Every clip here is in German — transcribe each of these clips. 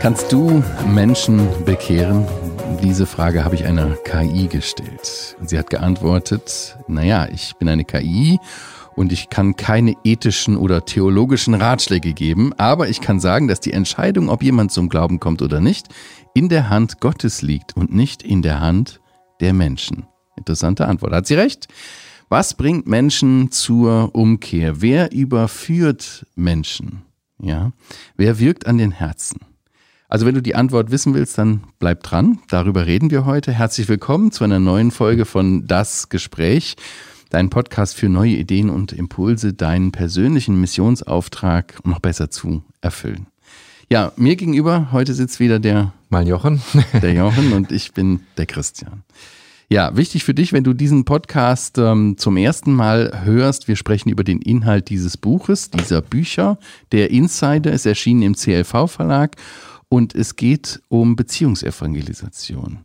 Kannst du Menschen bekehren? Diese Frage habe ich einer KI gestellt. Und sie hat geantwortet, naja, ich bin eine KI und ich kann keine ethischen oder theologischen Ratschläge geben, aber ich kann sagen, dass die Entscheidung, ob jemand zum Glauben kommt oder nicht, in der Hand Gottes liegt und nicht in der Hand der Menschen. Interessante Antwort. Hat sie recht? Was bringt Menschen zur Umkehr? Wer überführt Menschen? Ja, wer wirkt an den Herzen? Also wenn du die Antwort wissen willst, dann bleib dran. Darüber reden wir heute. Herzlich willkommen zu einer neuen Folge von Das Gespräch, dein Podcast für neue Ideen und Impulse, deinen persönlichen Missionsauftrag noch besser zu erfüllen. Ja, mir gegenüber heute sitzt wieder der Mal Jochen. der Jochen und ich bin der Christian. Ja, wichtig für dich, wenn du diesen Podcast ähm, zum ersten Mal hörst, wir sprechen über den Inhalt dieses Buches, dieser Bücher. Der Insider ist erschienen im CLV-Verlag und es geht um Beziehungsevangelisation.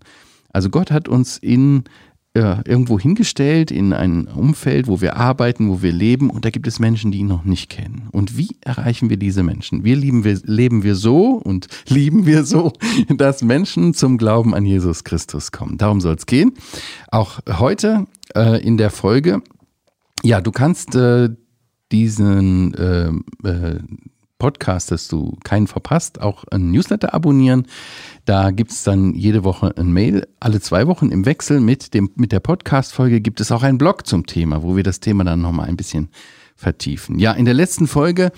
Also Gott hat uns in äh, irgendwo hingestellt, in ein Umfeld, wo wir arbeiten, wo wir leben und da gibt es Menschen, die ihn noch nicht kennen. Und wie erreichen wir diese Menschen? Wir, lieben, wir leben wir so und lieben wir so, dass Menschen zum Glauben an Jesus Christus kommen. Darum soll es gehen. Auch heute äh, in der Folge. Ja, du kannst äh, diesen äh, äh, Podcast, dass du keinen verpasst, auch ein Newsletter abonnieren. Da gibt es dann jede Woche ein Mail. Alle zwei Wochen im Wechsel mit, dem, mit der Podcast-Folge gibt es auch einen Blog zum Thema, wo wir das Thema dann nochmal ein bisschen vertiefen. Ja, in der letzten Folge,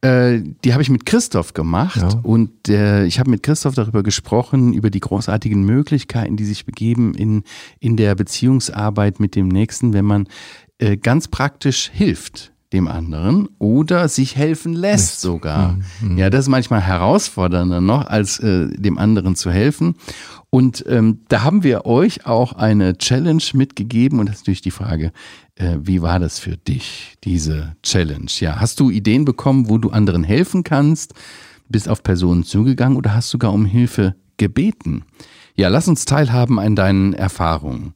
äh, die habe ich mit Christoph gemacht ja. und äh, ich habe mit Christoph darüber gesprochen, über die großartigen Möglichkeiten, die sich begeben in, in der Beziehungsarbeit mit dem Nächsten, wenn man äh, ganz praktisch hilft dem anderen oder sich helfen lässt sogar. Mhm. Ja, das ist manchmal herausfordernder noch, als äh, dem anderen zu helfen. Und ähm, da haben wir euch auch eine Challenge mitgegeben und das ist natürlich die Frage, äh, wie war das für dich, diese Challenge? Ja, hast du Ideen bekommen, wo du anderen helfen kannst? Bist auf Personen zugegangen oder hast sogar um Hilfe gebeten? Ja, lass uns teilhaben an deinen Erfahrungen.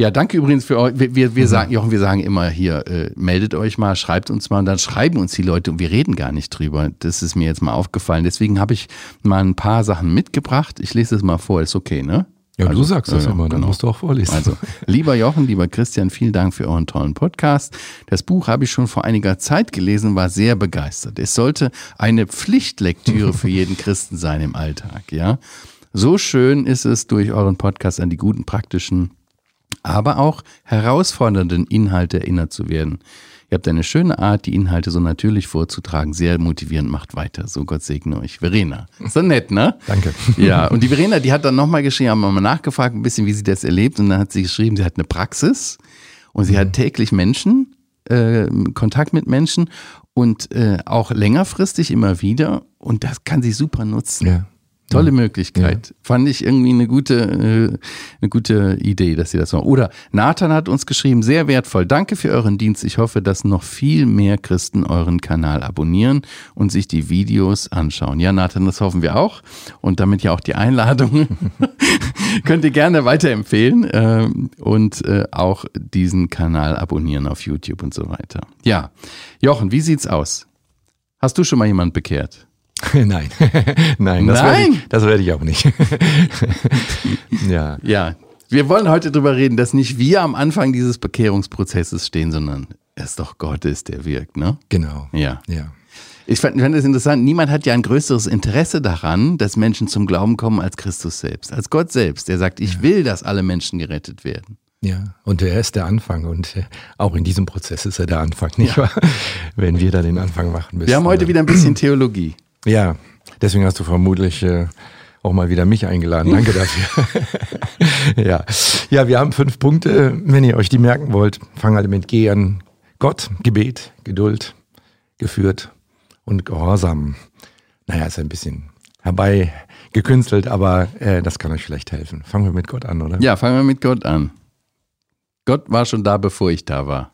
Ja, danke übrigens für euch. Wir, wir, wir mhm. sagen, Jochen, wir sagen immer hier, äh, meldet euch mal, schreibt uns mal und dann schreiben uns die Leute und wir reden gar nicht drüber. Das ist mir jetzt mal aufgefallen. Deswegen habe ich mal ein paar Sachen mitgebracht. Ich lese es mal vor, ist okay, ne? Ja, also, du sagst das äh, immer, dann genau. musst du auch vorlesen. Also, lieber Jochen, lieber Christian, vielen Dank für euren tollen Podcast. Das Buch habe ich schon vor einiger Zeit gelesen, war sehr begeistert. Es sollte eine Pflichtlektüre für jeden Christen sein im Alltag, ja. So schön ist es, durch euren Podcast an die guten praktischen aber auch herausfordernden Inhalte erinnert zu werden. Ihr habt eine schöne Art, die Inhalte so natürlich vorzutragen. Sehr motivierend, macht weiter. So Gott segne euch. Verena. So nett, ne? Danke. Ja, und die Verena, die hat dann nochmal geschrieben, haben wir mal nachgefragt, ein bisschen, wie sie das erlebt. Und dann hat sie geschrieben, sie hat eine Praxis und sie mhm. hat täglich Menschen, äh, Kontakt mit Menschen und äh, auch längerfristig immer wieder. Und das kann sie super nutzen. Ja. Tolle Möglichkeit. Ja. Fand ich irgendwie eine gute, äh, eine gute Idee, dass Sie das machen. Oder Nathan hat uns geschrieben, sehr wertvoll. Danke für euren Dienst. Ich hoffe, dass noch viel mehr Christen euren Kanal abonnieren und sich die Videos anschauen. Ja, Nathan, das hoffen wir auch. Und damit ja auch die Einladung. könnt ihr gerne weiterempfehlen äh, und äh, auch diesen Kanal abonnieren auf YouTube und so weiter. Ja, Jochen, wie sieht's aus? Hast du schon mal jemand bekehrt? Nein, nein, das werde ich, das werd ich auch nicht. ja. Ja, wir wollen heute darüber reden, dass nicht wir am Anfang dieses Bekehrungsprozesses stehen, sondern es doch Gott ist, der wirkt, ne? Genau. Ja. ja. Ich fand, fand das interessant. Niemand hat ja ein größeres Interesse daran, dass Menschen zum Glauben kommen als Christus selbst, als Gott selbst. Der sagt, ich ja. will, dass alle Menschen gerettet werden. Ja, und er ist der Anfang und äh, auch in diesem Prozess ist er der Anfang, nicht ja. wahr? Wenn wir da den Anfang machen müssen. Wir haben heute wieder ein bisschen Theologie. Ja, deswegen hast du vermutlich äh, auch mal wieder mich eingeladen. Danke dafür. ja. ja, wir haben fünf Punkte. Wenn ihr euch die merken wollt, fangen alle mit G an. Gott, Gebet, Geduld, geführt und Gehorsam. Naja, ist ein bisschen herbeigekünstelt, aber äh, das kann euch vielleicht helfen. Fangen wir mit Gott an, oder? Ja, fangen wir mit Gott an. Gott war schon da, bevor ich da war.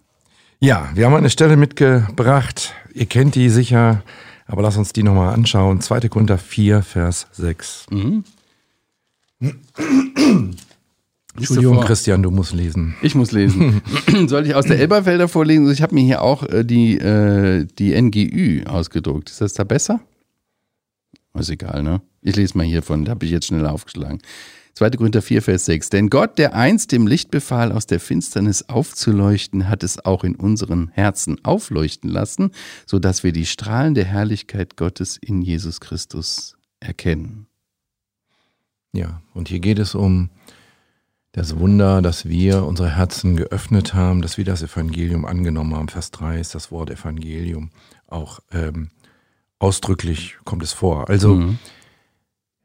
Ja, wir haben eine Stelle mitgebracht. Ihr kennt die sicher. Aber lass uns die nochmal anschauen. 2. Korinther 4, Vers 6. Mhm. Entschuldigung, Christian, du musst lesen. Ich muss lesen. Soll ich aus der Elberfelder vorlesen? Ich habe mir hier auch äh, die, äh, die NGÜ ausgedruckt. Ist das da besser? Ist egal, ne? Ich lese mal hier von, da habe ich jetzt schnell aufgeschlagen. 2. Korinther 4, Vers 6. Denn Gott, der einst dem Licht befahl, aus der Finsternis aufzuleuchten, hat es auch in unseren Herzen aufleuchten lassen, sodass wir die Strahlen der Herrlichkeit Gottes in Jesus Christus erkennen. Ja, und hier geht es um das Wunder, dass wir unsere Herzen geöffnet haben, dass wir das Evangelium angenommen haben. Vers 3 ist das Wort Evangelium. Auch ähm, ausdrücklich kommt es vor. Also, mhm.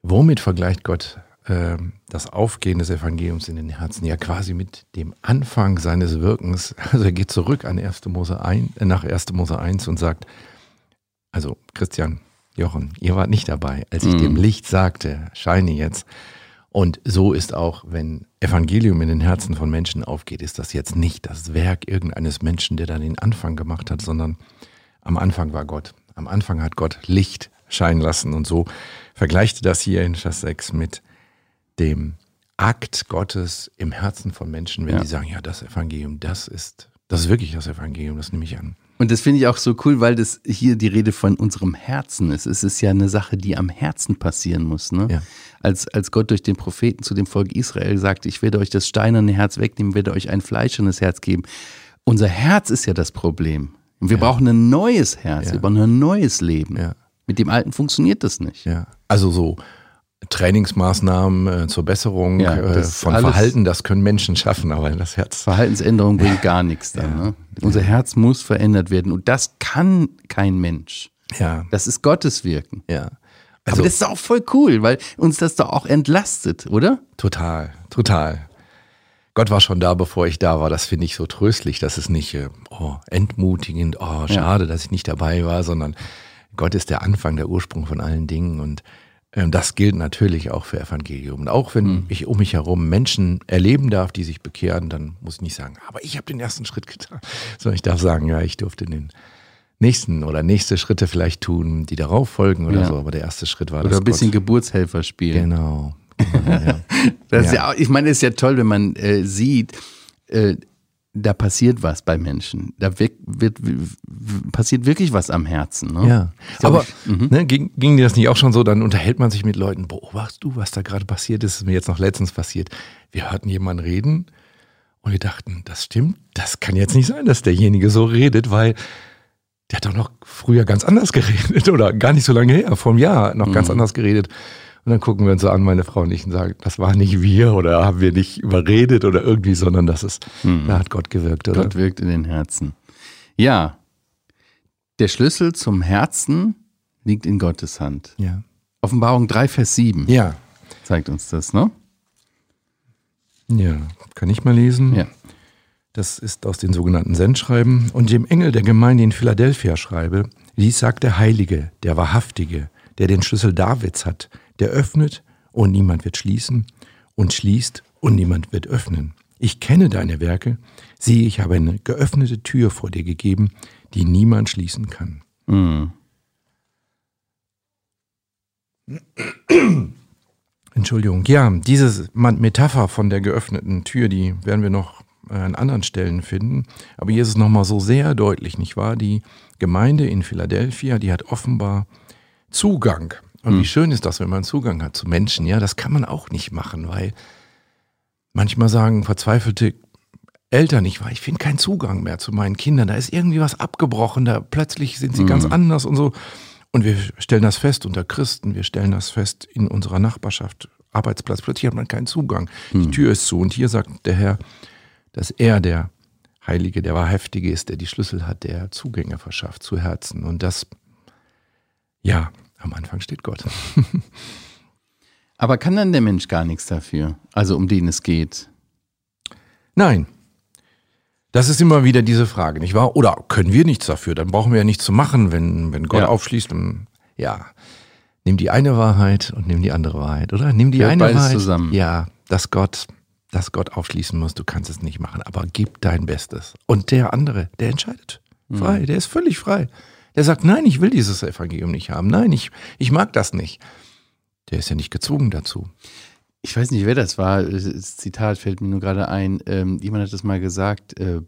womit vergleicht Gott das Aufgehen des Evangeliums in den Herzen? Ja, quasi mit dem Anfang seines Wirkens. Also er geht zurück an 1. Mose 1, äh, nach 1. Mose 1 und sagt, also Christian, Jochen, ihr wart nicht dabei, als ich mhm. dem Licht sagte, scheine jetzt. Und so ist auch, wenn Evangelium in den Herzen von Menschen aufgeht, ist das jetzt nicht das Werk irgendeines Menschen, der dann den Anfang gemacht hat, sondern am Anfang war Gott. Am Anfang hat Gott Licht scheinen lassen. Und so vergleicht das hier in Vers 6 mit dem Akt Gottes im Herzen von Menschen, wenn ja. die sagen, ja, das Evangelium, das ist, das ist wirklich das Evangelium, das nehme ich an. Und das finde ich auch so cool, weil das hier die Rede von unserem Herzen ist. Es ist ja eine Sache, die am Herzen passieren muss. Ne? Ja. Als, als Gott durch den Propheten zu dem Volk Israel sagte, ich werde euch das steinerne Herz wegnehmen, werde euch ein fleischernes Herz geben. Unser Herz ist ja das Problem. Und wir ja. brauchen ein neues Herz, ja. wir brauchen ein neues Leben. Mit dem alten funktioniert das nicht. Ja. Also so Trainingsmaßnahmen äh, zur Besserung ja, äh, von Verhalten, das können Menschen schaffen, aber das Herz. Verhaltensänderung bringt gar nichts dann. Ja. Ne? Unser Herz muss verändert werden und das kann kein Mensch. Ja. Das ist Gottes Wirken. Ja. Also, aber das ist auch voll cool, weil uns das doch auch entlastet, oder? Total, total. Gott war schon da, bevor ich da war. Das finde ich so tröstlich. Das ist nicht äh, oh, entmutigend, oh, schade, dass ich nicht dabei war, sondern Gott ist der Anfang, der Ursprung von allen Dingen und das gilt natürlich auch für Evangelium. Und auch wenn mhm. ich um mich herum Menschen erleben darf, die sich bekehren, dann muss ich nicht sagen, aber ich habe den ersten Schritt getan, sondern ich darf sagen, ja, ich durfte den nächsten oder nächste Schritte vielleicht tun, die darauf folgen oder ja. so. Aber der erste Schritt war oder das. Oder ein bisschen Gott. Geburtshelfer spielen. Genau. genau ja. ja. ich meine, es ist ja toll, wenn man äh, sieht, äh, da passiert was bei Menschen. Da wird, wird, passiert wirklich was am Herzen. Ne? Ja, aber mhm. ne, ging, ging dir das nicht auch schon so? Dann unterhält man sich mit Leuten, beobachtest du, was da gerade passiert ist? Das ist mir jetzt noch letztens passiert. Wir hörten jemanden reden und wir dachten, das stimmt, das kann jetzt nicht sein, dass derjenige so redet, weil der hat doch noch früher ganz anders geredet oder gar nicht so lange her, vor einem Jahr noch mhm. ganz anders geredet. Und dann gucken wir uns so an, meine Frau und ich, und sagen, das war nicht wir oder haben wir nicht überredet oder irgendwie, sondern das ist, mhm. da hat Gott gewirkt, oder? Gott wirkt in den Herzen. Ja, der Schlüssel zum Herzen liegt in Gottes Hand. Ja. Offenbarung 3, Vers 7. Ja. Zeigt uns das, ne? Ja, kann ich mal lesen? Ja. Das ist aus den sogenannten Sendschreiben. Und dem Engel der Gemeinde in Philadelphia schreibe, dies sagt der Heilige, der Wahrhaftige, der den Schlüssel Davids hat, der öffnet und niemand wird schließen und schließt und niemand wird öffnen. Ich kenne deine Werke, siehe, ich habe eine geöffnete Tür vor dir gegeben, die niemand schließen kann. Mhm. Entschuldigung, ja, diese Metapher von der geöffneten Tür, die werden wir noch an anderen Stellen finden. Aber hier ist es nochmal so sehr deutlich, nicht wahr? Die Gemeinde in Philadelphia, die hat offenbar Zugang und mhm. wie schön ist das, wenn man Zugang hat zu Menschen? Ja, das kann man auch nicht machen, weil manchmal sagen verzweifelte Eltern nicht, weil ich finde keinen Zugang mehr zu meinen Kindern. Da ist irgendwie was abgebrochen, da plötzlich sind sie mhm. ganz anders und so. Und wir stellen das fest unter Christen, wir stellen das fest in unserer Nachbarschaft, Arbeitsplatz. Plötzlich hat man keinen Zugang. Mhm. Die Tür ist zu. Und hier sagt der Herr, dass er der Heilige, der Wahrhaftige ist, der die Schlüssel hat, der Zugänge verschafft zu Herzen. Und das, ja, am Anfang steht Gott. Aber kann dann der Mensch gar nichts dafür? Also um den es geht? Nein. Das ist immer wieder diese Frage, nicht wahr? Oder können wir nichts dafür? Dann brauchen wir ja nichts zu machen, wenn, wenn Gott ja. aufschließt. Und, ja, nimm die eine Wahrheit und nimm die andere Wahrheit, oder? Nimm die Hört eine Wahrheit. zusammen. Ja, dass Gott, dass Gott aufschließen muss, du kannst es nicht machen, aber gib dein Bestes. Und der andere, der entscheidet. Frei, mhm. der ist völlig frei. Der sagt, nein, ich will dieses Evangelium nicht haben. Nein, ich, ich mag das nicht. Der ist ja nicht gezwungen dazu. Ich weiß nicht, wer das war. Das Zitat fällt mir nur gerade ein. Ähm, jemand hat das mal gesagt, äh,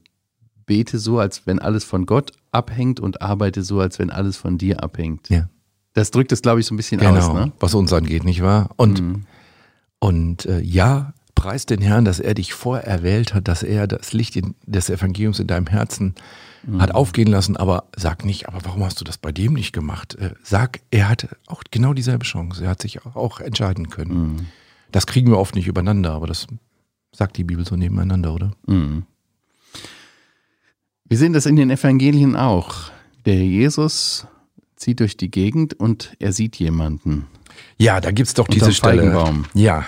bete so, als wenn alles von Gott abhängt und arbeite so, als wenn alles von dir abhängt. Ja. Das drückt es, glaube ich, so ein bisschen Genau, aus. Ne? was uns angeht, nicht wahr? Und, und äh, ja, preis den Herrn, dass er dich vorerwählt hat, dass er das Licht in, des Evangeliums in deinem Herzen hat aufgehen lassen, aber sag nicht, aber warum hast du das bei dem nicht gemacht? Äh, sag, er hatte auch genau dieselbe Chance. Er hat sich auch entscheiden können. Das kriegen wir oft nicht übereinander, aber das sagt die Bibel so nebeneinander, oder? Mhm. Wir sehen das in den Evangelien auch. Der Jesus zieht durch die Gegend und er sieht jemanden. Ja, da gibt's doch diese Stelle. Feigenbaum. Ja.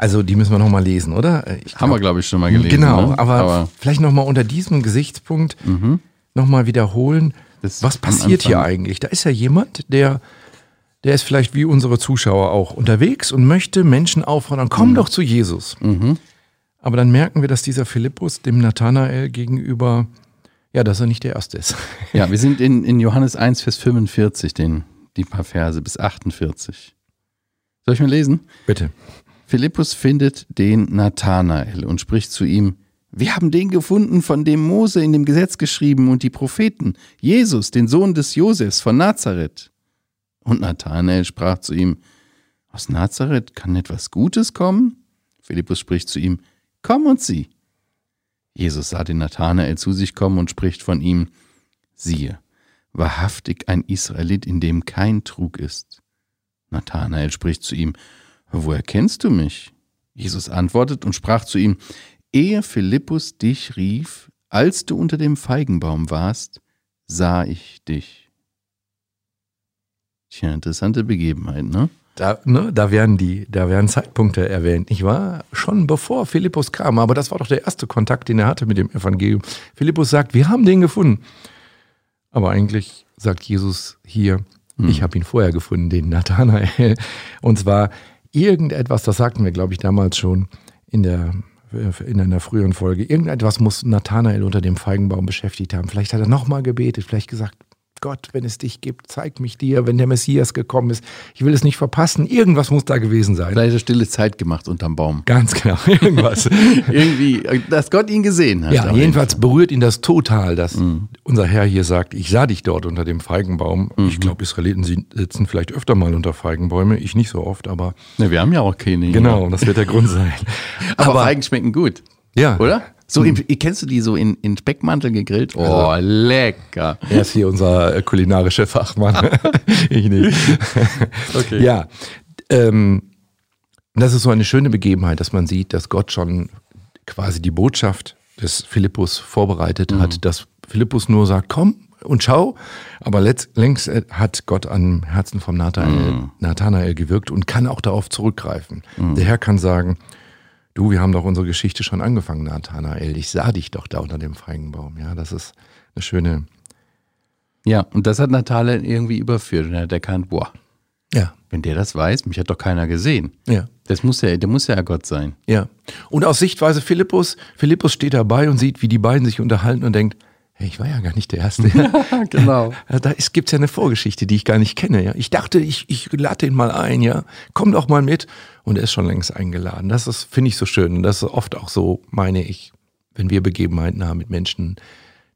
Also die müssen wir nochmal lesen, oder? Äh, Ich Haben wir, glaube ich, schon mal gelesen. Genau, ne? aber, vielleicht nochmal unter diesem Gesichtspunkt Mhm. nochmal wiederholen. Das was passiert hier eigentlich? Da ist ja jemand, der, der ist vielleicht wie unsere Zuschauer auch unterwegs und möchte Menschen auffordern, Mhm. komm doch zu Jesus. Aber dann merken wir, dass dieser Philippus dem Nathanael gegenüber, ja, dass er nicht der Erste ist. Ja, wir sind in, in Johannes 1, Vers 45, den, die paar Verse bis 48. Soll ich mal lesen? Bitte. Philippus findet den Nathanael und spricht zu ihm: Wir haben den gefunden, von dem Mose in dem Gesetz geschrieben und die Propheten, Jesus, den Sohn des Josefs von Nazareth. Und Nathanael sprach zu ihm: Aus Nazareth kann etwas Gutes kommen? Philippus spricht zu ihm: Komm und sieh. Jesus sah den Nathanael zu sich kommen und spricht von ihm: Siehe, wahrhaftig ein Israelit, in dem kein Trug ist. Nathanael spricht zu ihm: Woher kennst du mich? Jesus antwortet und sprach zu ihm: Ehe Philippus dich rief, als du unter dem Feigenbaum warst, sah ich dich. Tja, interessante Begebenheit, ne? Da, ne, da, werden die, da werden Zeitpunkte erwähnt, nicht wahr? Schon bevor Philippus kam, aber das war doch der erste Kontakt, den er hatte mit dem Evangelium. Philippus sagt, wir haben den gefunden. Aber eigentlich sagt Jesus hier, ich habe ihn vorher gefunden, den Nathanael. Und zwar irgendetwas, das sagten wir, glaube ich, damals schon in der in einer früheren Folge. Irgendetwas muss Nathanael unter dem Feigenbaum beschäftigt haben. Vielleicht hat er nochmal gebetet, vielleicht gesagt, Gott, wenn es dich gibt, zeig mich dir, wenn der Messias gekommen ist. Ich will es nicht verpassen. Irgendwas muss da gewesen sein. Vielleicht hat er stille Zeit gemacht unterm Baum. Ganz genau, irgendwas. Irgendwie, dass Gott ihn gesehen hat. ja, jedenfalls berührt ihn das total, dass Mhm. unser Herr hier sagt, ich sah dich dort unter dem Feigenbaum. Ich glaube, Israeliten sitzen vielleicht öfter mal unter Feigenbäume. Ich nicht so oft, aber Fall. Ne, wir haben ja auch keine. genau, das wird der Grund sein. Aber, Feigen schmecken gut, ja, oder? So, in, kennst du die so in, in Speckmantel gegrillt? Oh, lecker. Er ist hier unser äh, kulinarischer Fachmann. ich nicht. Okay. Ja, ähm, das ist so eine schöne Begebenheit, dass man sieht, dass Gott schon quasi die Botschaft des Philippus vorbereitet hat, dass Philippus nur sagt, komm und schau, aber letzt, längst äh, hat Gott am Herzen vom Nathanael, Nathanael gewirkt und kann auch darauf zurückgreifen. Der Herr kann sagen, du, wir haben doch unsere Geschichte schon angefangen, Nathanael, ich sah dich doch da unter dem Feigenbaum. Ja, das ist eine schöne, Ja, und das hat Natale irgendwie überführt und er hat erkannt, boah, ja, wenn der das weiß, mich hat doch keiner gesehen. ja. Das muss ja, der muss ja Gott sein. Ja. Und aus Sichtweise Philippus, Philippus steht dabei und sieht, wie die beiden sich unterhalten und denkt, hey, ich war ja gar nicht der Erste. genau. Da gibt es ja eine Vorgeschichte, die ich gar nicht kenne. Ja. Ich dachte, ich, ich lade den mal ein, ja. Komm doch mal mit. Und er ist schon längst eingeladen. Das ist, finde ich so schön. Und das ist oft auch so, meine ich, wenn wir Begebenheiten haben mit Menschen,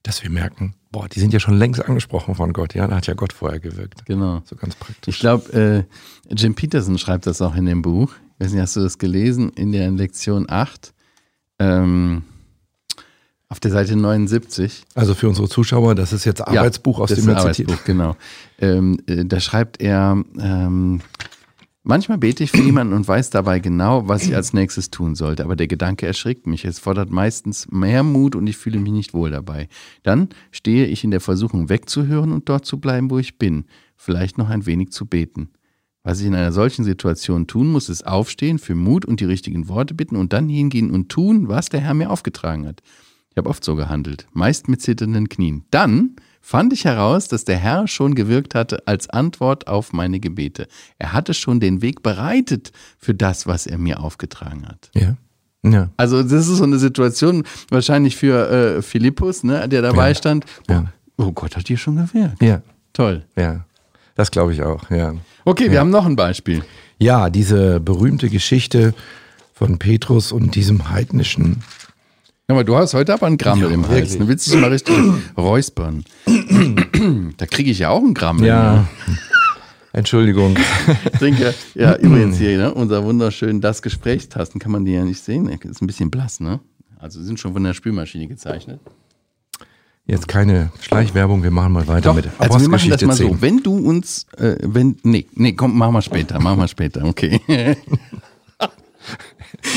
dass wir merken, boah, die sind ja schon längst angesprochen von Gott. Ja, da hat ja Gott vorher gewirkt. Genau. So ganz praktisch. Ich glaube, äh, Jim Peterson schreibt das auch in dem Buch. Ich weiß nicht, hast du das gelesen? In der Lektion 8, ähm, auf der Seite 79. Also für unsere Zuschauer, das ist jetzt Arbeitsbuch, aus das dem er zitiert. Genau. Ähm, äh, da schreibt er, ähm, manchmal bete ich für jemanden und weiß dabei genau, was ich als nächstes tun sollte, aber der Gedanke erschrickt mich. Es fordert meistens mehr Mut und ich fühle mich nicht wohl dabei. Dann stehe ich in der Versuchung wegzuhören und dort zu bleiben, wo ich bin, vielleicht noch ein wenig zu beten. Was ich in einer solchen Situation tun muss, ist aufstehen, für Mut und die richtigen Worte bitten und dann hingehen und tun, was der Herr mir aufgetragen hat. Ich habe oft so gehandelt, meist mit zitternden Knien. Dann fand ich heraus, dass der Herr schon gewirkt hatte als Antwort auf meine Gebete. Er hatte schon den Weg bereitet für das, was er mir aufgetragen hat. Ja. Ja. Also das ist so eine Situation wahrscheinlich für äh, Philippus, ne, der dabei Ja. stand. Ja. Oh Gott, hat hier schon gewirkt. Ja. Toll. Ja. Das glaube ich auch, ja. Okay, wir haben noch ein Beispiel. Ja, diese berühmte Geschichte von Petrus und diesem heidnischen. Ja, aber du hast heute aber einen Grammel Ja, im Hals. wirklich. Du willst dich mal richtig räuspern. da kriege ich ja auch einen Grammel. Ja. Entschuldigung. Trinke. Ja, übrigens hier, ne, unser wunderschön das Gesprächstasten kann man dir ja nicht sehen. Ist ein bisschen blass, ne? Also sind schon von der Spülmaschine gezeichnet. Jetzt keine Schleichwerbung, wir machen mal weiter Doch, mit also wir machen das mal 10. so. Wenn du uns, äh, wenn, nee, nee, komm, machen wir später, machen wir später, okay.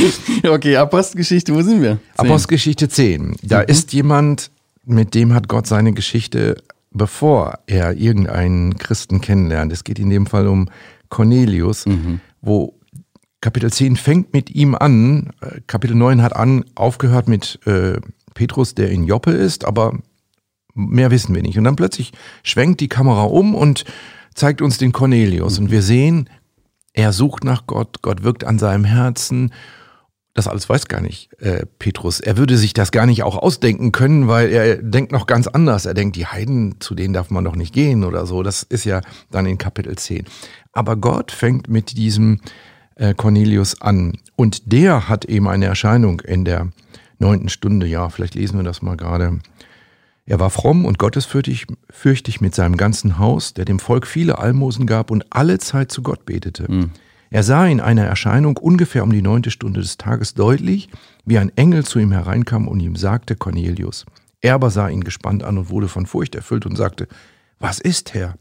okay, Apostelgeschichte, wo sind wir? Zehn. Apostelgeschichte 10. Da ist jemand, mit dem hat Gott seine Geschichte, bevor er irgendeinen Christen kennenlernt. Es geht in dem Fall um Cornelius, wo Kapitel 10 fängt mit ihm an. Äh, Kapitel 9 hat an, aufgehört mit äh, Petrus, der in Joppe ist, aber mehr wissen wir nicht. Und dann plötzlich schwenkt die Kamera um und zeigt uns den Cornelius. Und wir sehen, er sucht nach Gott, Gott wirkt an seinem Herzen. Das alles weiß gar nicht äh, Petrus. Er würde sich das gar nicht auch ausdenken können, weil er denkt noch ganz anders. Er denkt, die Heiden, zu denen darf man doch nicht gehen oder so. Das ist ja dann in Kapitel 10. Aber Gott fängt mit diesem äh, Cornelius an. Und der hat eben eine Erscheinung in der neunten Stunde. Ja, vielleicht lesen wir das mal gerade. Er war fromm und gottesfürchtig fürchtig mit seinem ganzen Haus, der dem Volk viele Almosen gab und alle Zeit zu Gott betete. Er sah in einer Erscheinung ungefähr um die neunte Stunde des Tages deutlich, wie ein Engel zu ihm hereinkam und ihm sagte, Cornelius. Er aber sah ihn gespannt an und wurde von Furcht erfüllt und sagte, was ist, Herr?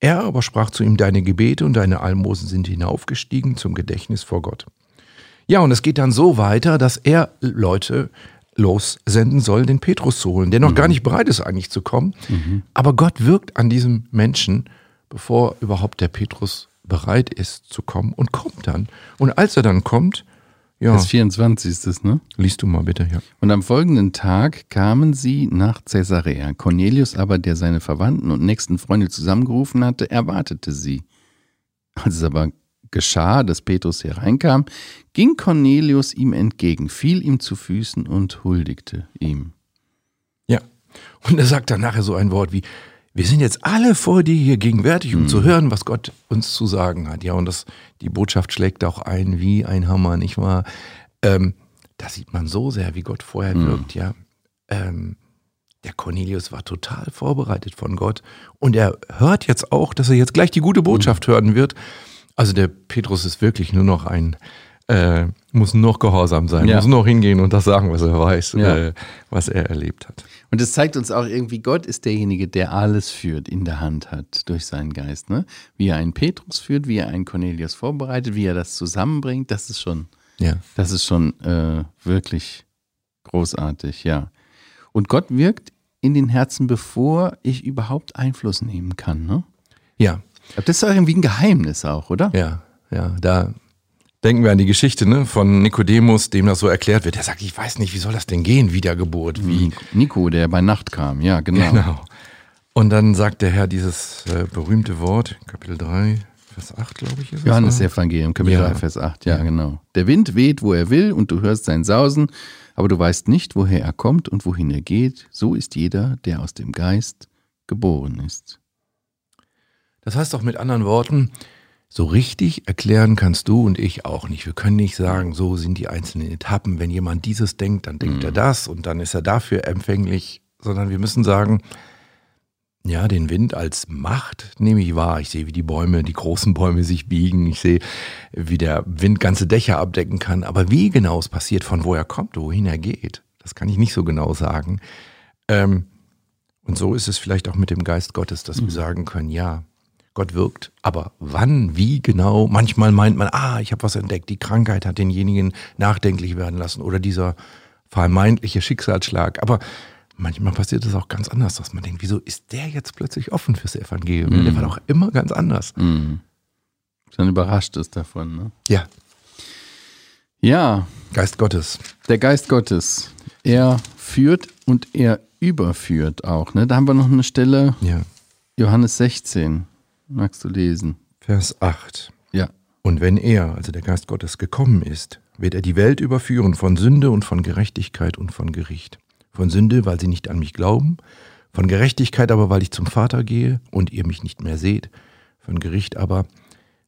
Er aber sprach zu ihm, deine Gebete und deine Almosen sind hinaufgestiegen zum Gedächtnis vor Gott. Ja, und es geht dann so weiter, dass er Leute lossenden soll, den Petrus zu holen, der noch gar nicht bereit ist, eigentlich zu kommen. Aber Gott wirkt an diesem Menschen, bevor überhaupt der Petrus bereit ist zu kommen und kommt dann. Und als er dann kommt, ja, Das 24 ist es, ne? liest du mal bitte, ja. Und am folgenden Tag kamen sie nach Caesarea. Cornelius aber, der seine Verwandten und nächsten Freunde zusammengerufen hatte, erwartete sie. Als es aber geschah, dass Petrus hereinkam, ging Cornelius ihm entgegen, fiel ihm zu Füßen und huldigte ihm. Ja. Und er sagt dann nachher so ein Wort wie, wir sind jetzt alle vor dir hier gegenwärtig, um zu hören, was Gott uns zu sagen hat. Ja, und das, die Botschaft schlägt auch ein wie ein Hammer, nicht wahr? Ähm, da sieht man so sehr, wie Gott vorher wirkt, ja. Ähm, der Cornelius war total vorbereitet von Gott und er hört jetzt auch, dass er jetzt gleich die gute Botschaft hören wird. Also der Petrus ist wirklich nur noch ein, äh, muss noch gehorsam sein, Ja. muss noch hingehen und das sagen, was er weiß, Ja. äh, was er erlebt hat. Und es zeigt uns auch irgendwie, Gott ist derjenige, der alles führt, in der Hand hat durch seinen Geist. Ne? Wie er einen Petrus führt, wie er einen Cornelius vorbereitet, wie er das zusammenbringt, das ist schon, Ja. das ist schon äh, wirklich großartig, ja. Und Gott wirkt in den Herzen, bevor ich überhaupt Einfluss nehmen kann. Ne? Ja, Aber Das ist doch irgendwie ein Geheimnis auch, oder? Ja, ja, da denken wir an die Geschichte ne, von Nikodemus, dem das so erklärt wird. Der sagt, ich weiß nicht, wie soll das denn gehen, Wiedergeburt? Wie? Nico, der bei Nacht kam, ja, genau. Genau. Und dann sagt der Herr dieses äh, berühmte Wort, Kapitel 3, Vers 8, glaube ich. Ist es, Johannes ne? Evangelium, Kapitel Ja. 3, Vers 8, ja, genau. Der Wind weht, wo er will, und du hörst sein Sausen, aber du weißt nicht, woher er kommt und wohin er geht. So ist jeder, der aus dem Geist geboren ist. Das heißt doch mit anderen Worten, so richtig erklären kannst du und ich auch nicht. Wir können nicht sagen, so sind die einzelnen Etappen. Wenn jemand dieses denkt, dann denkt er das und dann ist er dafür empfänglich, sondern wir müssen sagen, ja, den Wind als Macht nehme ich wahr. Ich sehe, wie die Bäume, die großen Bäume sich biegen. Ich sehe, wie der Wind ganze Dächer abdecken kann. Aber wie genau es passiert, von wo er kommt, wohin er geht, das kann ich nicht so genau sagen. Ähm, und so ist es vielleicht auch mit dem Geist Gottes, dass wir sagen können, ja, Gott wirkt, aber wann, wie genau? Manchmal meint man, ah, ich habe was entdeckt, die Krankheit hat denjenigen nachdenklich werden lassen oder dieser vermeintliche Schicksalsschlag. Aber manchmal passiert es auch ganz anders, dass man denkt, wieso ist der jetzt plötzlich offen fürs Evangelium? Der war doch immer ganz anders. Mhm. Dann überrascht es davon, ne? Ja, Ja, Geist Gottes. der Geist Gottes, er führt und er überführt auch, ne? Da haben wir noch eine Stelle, Ja. Johannes 16. Magst du lesen? Vers 8. Ja. Und wenn er, also der Geist Gottes, gekommen ist, wird er die Welt überführen von Sünde und von Gerechtigkeit und von Gericht. Von Sünde, weil sie nicht an mich glauben, von Gerechtigkeit aber, weil ich zum Vater gehe und ihr mich nicht mehr seht, von Gericht aber,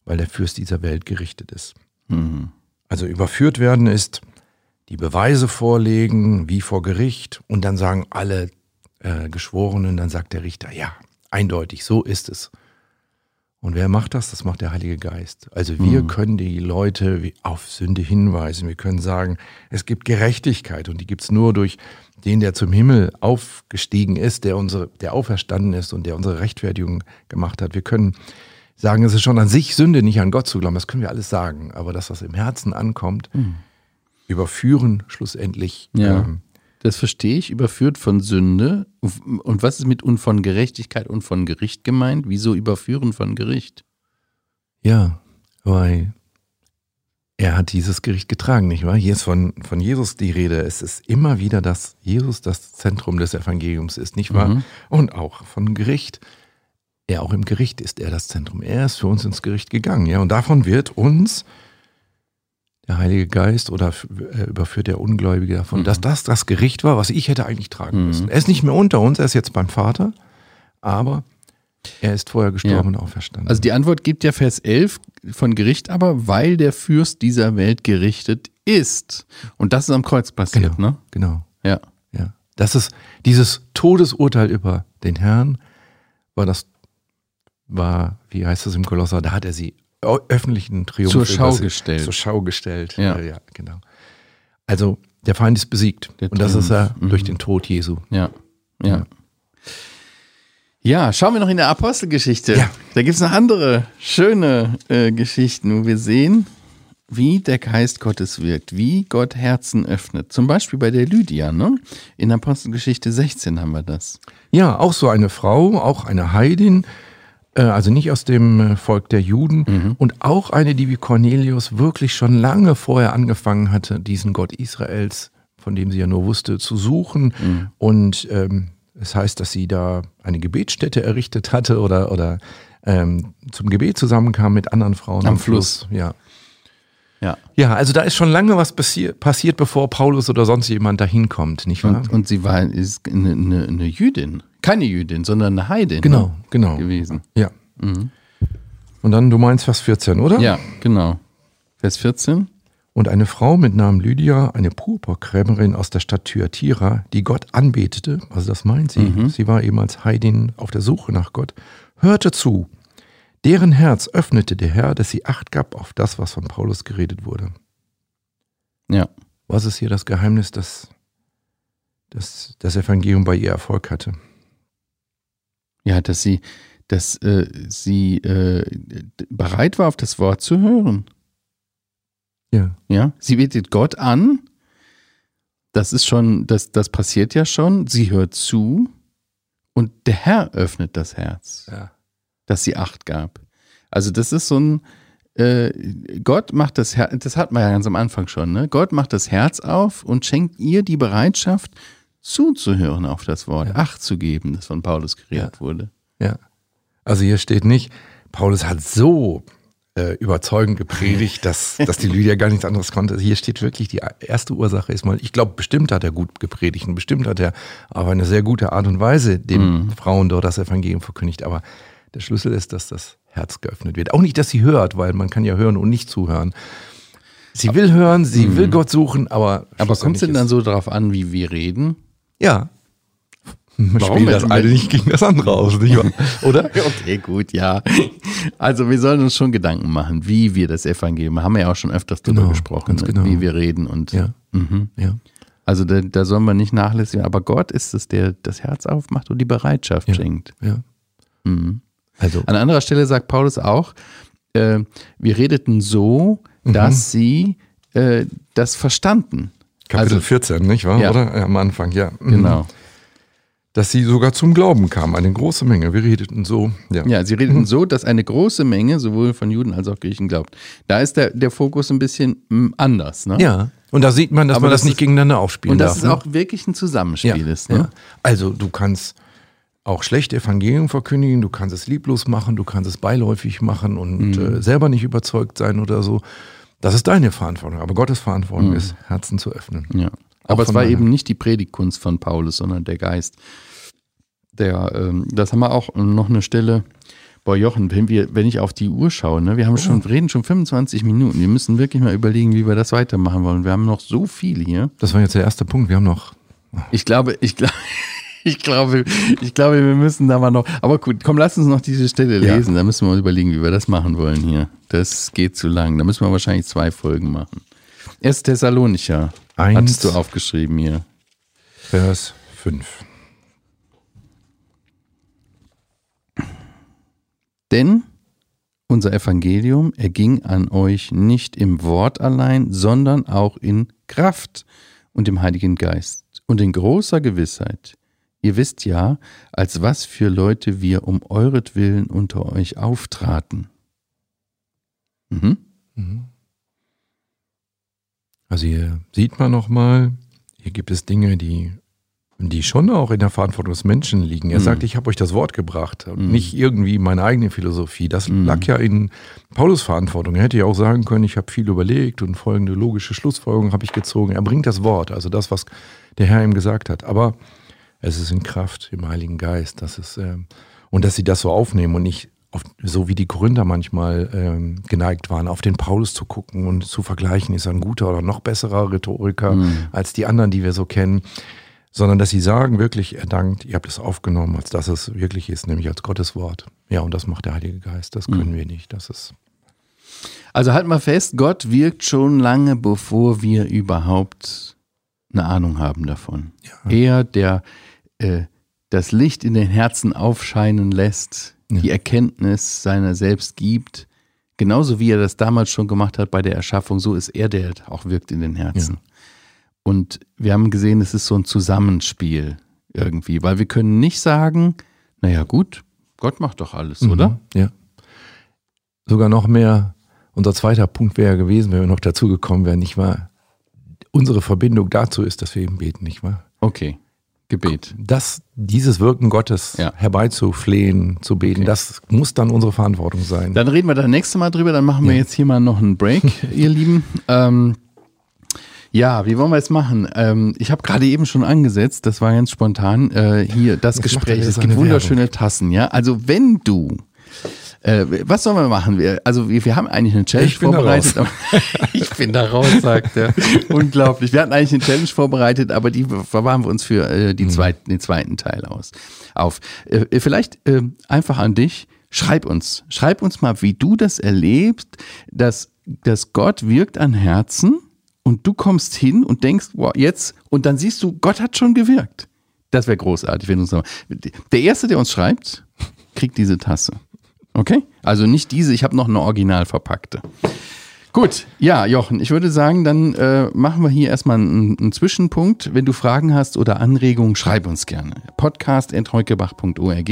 weil der Fürst dieser Welt gerichtet ist. Mhm. Also überführt werden ist die Beweise vorlegen, wie vor Gericht, und dann sagen alle äh, Geschworenen, dann sagt der Richter, ja, eindeutig, so ist es. Und wer macht das? Das macht der Heilige Geist. Also wir Mhm. können die Leute auf Sünde hinweisen. Wir können sagen, es gibt Gerechtigkeit und die gibt es nur durch den, der zum Himmel aufgestiegen ist, der unsere, der auferstanden ist und der unsere Rechtfertigung gemacht hat. Wir können sagen, es ist schon an sich Sünde, nicht an Gott zu glauben. Das können wir alles sagen. Aber dass das im Herzen ankommt, überführen schlussendlich. Ja. ähm, Das verstehe ich, überführt von Sünde. Und was ist mit und von Gerechtigkeit und von Gericht gemeint? Wieso überführen von Gericht? Ja, weil er hat dieses Gericht getragen, nicht wahr? Hier ist von, von Jesus die Rede. Es ist immer wieder, dass Jesus das Zentrum des Evangeliums ist, nicht wahr? Mhm. Und auch von Gericht. Er auch im Gericht ist er das Zentrum. Er ist für uns ins Gericht gegangen, ja. Und davon wird uns der Heilige Geist oder äh, überführt der Ungläubige davon, Mhm. dass das das Gericht war, was ich hätte eigentlich tragen Mhm. müssen. Er ist nicht mehr unter uns, er ist jetzt beim Vater, aber er ist vorher gestorben und auferstanden. Also die Antwort gibt ja Vers 11 von Gericht aber, weil der Fürst dieser Welt gerichtet ist. Und das ist am Kreuz passiert, Genau. ne? genau. Ja. Ja, das ist dieses Todesurteil über den Herrn, war das, war, wie heißt es im Kolosser, da hat er sie öffentlichen Triumph Zur Schau sie- gestellt. Zur Schau gestellt. Ja. ja, genau. Also der Feind ist besiegt. Der Und das ist er Triumph. Mhm. durch den Tod Jesu. Ja. Ja. Ja, schauen wir noch in der Apostelgeschichte. Ja. Da gibt es noch andere schöne äh, Geschichten, wo wir sehen, wie der Geist Gottes wirkt, wie Gott Herzen öffnet. Zum Beispiel bei der Lydia, ne? In Apostelgeschichte 16 haben wir das. Ja, auch so eine Frau, auch eine Heidin, also nicht aus dem äh, Volk der Juden Mhm. und auch eine, die wie Cornelius wirklich schon lange vorher angefangen hatte, diesen Gott Israels, von dem sie ja nur wusste, zu suchen. Mhm. Und ähm, es heißt, dass sie da eine Gebetsstätte errichtet hatte oder, oder ähm, zum Gebet zusammenkam mit anderen Frauen Am Fluss. Ja. Ja. ja, also da ist schon lange was passi passiert, bevor Paulus oder sonst jemand dahin kommt, nicht wahr? Und, und sie war ist eine, eine, eine Jüdin. Keine Jüdin, sondern eine Heidin genau, ne? genau. gewesen. Ja. Und dann, du meinst Vers 14, oder? Ja, genau. Vers 14. Und eine Frau mit Namen Lydia, eine Purpurkrämerin aus der Stadt Thyatira, die Gott anbetete, also das meint sie, sie war eben als Heidin auf der Suche nach Gott, hörte zu. Deren Herz öffnete der Herr, dass sie Acht gab auf das, was von Paulus geredet wurde. Ja. Was ist hier das Geheimnis, dass, dass das Evangelium bei ihr Erfolg hatte? Ja, dass sie, dass äh, sie äh, bereit war, auf das Wort zu hören. Ja. Ja, sie betet Gott an. Das ist schon, das, das passiert ja schon. Sie hört zu und der Herr öffnet das Herz, ja. Dass sie Acht gab. Also das ist so ein, äh, Gott macht das Herz, das hat man ja ganz am Anfang schon, ne? Gott macht das Herz auf und schenkt ihr die Bereitschaft, zuzuhören auf das Wort, Ja. Acht zu geben, das von Paulus geredet Ja. wurde. Ja. Also hier steht nicht, Paulus hat so äh, überzeugend gepredigt, dass, dass die Lydia gar nichts anderes konnte. Hier steht wirklich, die erste Ursache ist mal, ich glaube, bestimmt hat er gut gepredigt und bestimmt hat er auf eine sehr gute Art und Weise den Mhm. Frauen dort das Evangelium verkündigt. Aber der Schlüssel ist, dass das Herz geöffnet wird. Auch nicht, dass sie hört, weil man kann ja hören und nicht zuhören. Sie will hören, sie will Gott suchen, aber. Mhm. Aber kommt es denn dann so darauf an, wie wir reden? Ja. Man Warum spielt das eine nicht gegen das andere aus, nicht wahr? Oder? Okay, gut, ja. Also wir sollen uns schon Gedanken machen, wie wir das Evangelium, haben wir ja auch schon öfters drüber Genau, gesprochen, genau. wie wir reden und Ja. Mhm. Ja. also da, da sollen wir nicht nachlässigen, aber Gott ist es, der das Herz aufmacht und die Bereitschaft Ja. schenkt. Ja. Mhm. Also. An anderer Stelle sagt Paulus auch, äh, wir redeten so, Mhm. dass sie äh, das verstanden. Kapitel Also- 14, nicht wahr? Ja. Oder? Am Anfang, ja. Mhm. Genau. Dass sie sogar zum Glauben kamen, eine große Menge. Wir redeten so. Ja. Ja, sie Mhm. redeten so, dass eine große Menge sowohl von Juden als auch Griechen glaubt. Da ist der, der Fokus ein bisschen mm, anders. Ne? Ja. Und da sieht man, dass Aber man das, das nicht ist- gegeneinander aufspielen Und das darf. ist ne? auch wirklich ein Zusammenspiel. ja. Ist, ne? Also du kannst auch schlecht Evangelium verkündigen, du kannst es lieblos machen, du kannst es beiläufig machen und Mhm. äh, selber nicht überzeugt sein oder so. Das ist deine Verantwortung. Aber Gottes Verantwortung Mhm. ist, Herzen zu öffnen. Ja. Aber es war daher. eben nicht die Predigtkunst von Paulus, sondern der Geist. Der, ähm, das haben wir auch noch eine Stelle. Boah, Jochen, wenn, wir, wenn ich auf die Uhr schaue, ne, wir haben schon, reden schon 25 Minuten. Wir müssen wirklich mal überlegen, wie wir das weitermachen wollen. Wir haben noch so viel hier. Das war jetzt der erste Punkt. Wir haben noch. Ich glaube, ich glaube, Ich glaube, ich glaube, wir müssen da mal noch. Aber gut, komm, lass uns noch diese Stelle lesen. Ja. Da müssen wir uns überlegen, wie wir das machen wollen hier. Das geht zu lang. Da müssen wir wahrscheinlich zwei Folgen machen. Erst Thessalonicher. Eins, hattest du aufgeschrieben hier. Vers 5. Denn unser Evangelium erging an euch nicht im Wort allein, sondern auch in Kraft und im Heiligen Geist und in großer Gewissheit. Ihr wisst ja, als was für Leute wir um euretwillen unter euch auftraten. Mhm. Mhm. Also hier sieht man nochmal, hier gibt es Dinge, die die schon auch in der Verantwortung des Menschen liegen. Er mhm. sagt, ich habe euch das Wort gebracht mhm. nicht irgendwie meine eigene Philosophie. Das mhm. lag ja in Paulus Verantwortung. Er hätte ja auch sagen können, ich habe viel überlegt und folgende logische Schlussfolgerungen habe ich gezogen. Er bringt das Wort, also das, was der Herr ihm gesagt hat. Aber es ist in Kraft im Heiligen Geist. Das ist, äh, und dass sie das so aufnehmen und nicht auf, so wie die Gründer manchmal ähm, geneigt waren, auf den Paulus zu gucken und zu vergleichen, ist er ein guter oder noch besserer Rhetoriker mhm. als die anderen, die wir so kennen sondern dass sie sagen wirklich, er dankt, ihr habt es aufgenommen, als dass es wirklich ist, nämlich als Gottes Wort. Ja, und das macht der Heilige Geist, das können mhm. wir nicht. Das ist also halt mal fest, Gott wirkt schon lange, bevor wir überhaupt eine Ahnung haben davon. Ja. Er, der äh, das Licht in den Herzen aufscheinen lässt, ja. die Erkenntnis seiner selbst gibt, genauso wie er das damals schon gemacht hat bei der Erschaffung, so ist er, der auch wirkt in den Herzen. Ja. Und wir haben gesehen, es ist so ein Zusammenspiel irgendwie, weil wir können nicht sagen, naja gut, Gott macht doch alles, mhm, oder? Ja. Sogar noch mehr, unser zweiter Punkt wäre gewesen, wenn wir noch dazu gekommen wären, nicht wahr? Unsere Verbindung dazu ist, dass wir eben beten, nicht wahr? Okay. Gebet. Das, dieses Wirken Gottes ja. herbeizuflehen, zu beten, okay. das muss dann unsere Verantwortung sein. Dann reden wir das nächste Mal drüber, dann machen wir jetzt hier mal noch einen Break, ihr Lieben. Ähm, ja, wie wollen wir es machen? Ähm, ich habe gerade eben schon angesetzt, das war ganz spontan, äh, hier das Jetzt Gespräch. Es gibt wunderschöne. Tassen, ja. Also wenn du äh, was sollen wir machen? Wir, also wir, wir haben eigentlich eine Challenge ich vorbereitet. ich bin da raus, sagt er. Unglaublich. Wir hatten eigentlich eine Challenge vorbereitet, aber die verwahren wir uns für äh, die mhm. zweiten, den zweiten Teil aus. Auf. Äh, vielleicht äh, einfach an dich. Schreib uns. Schreib uns mal, wie du das erlebst, dass, dass Gott wirkt an Herzen und du kommst hin und denkst, wow, jetzt, und dann siehst du, Gott hat schon gewirkt. Das wäre großartig, wenn du uns Der Erste, der uns schreibt, kriegt diese Tasse. Okay? Also nicht diese, ich habe noch eine original verpackte. Gut, ja, Jochen, ich würde sagen, dann äh, machen wir hier erstmal einen, einen, Zwischenpunkt. Wenn du Fragen hast oder Anregungen, schreib uns gerne. podcast.heukebach.org.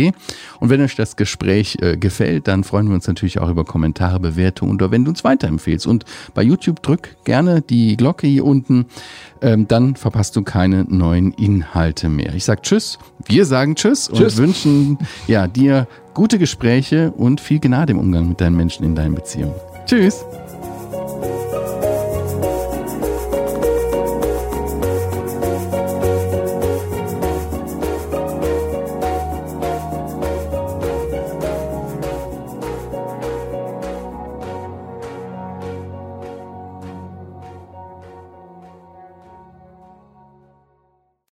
Und wenn euch das Gespräch äh, gefällt, dann freuen wir uns natürlich auch über Kommentare, Bewertungen oder wenn du uns weiterempfehlst. Und bei YouTube drück gerne die Glocke hier unten, ähm, dann verpasst du keine neuen Inhalte mehr. Ich sage Tschüss, wir sagen Tschüss, tschüss. und wünschen ja, dir gute Gespräche und viel Gnade im Umgang mit deinen Menschen in deinen Beziehungen. Tschüss.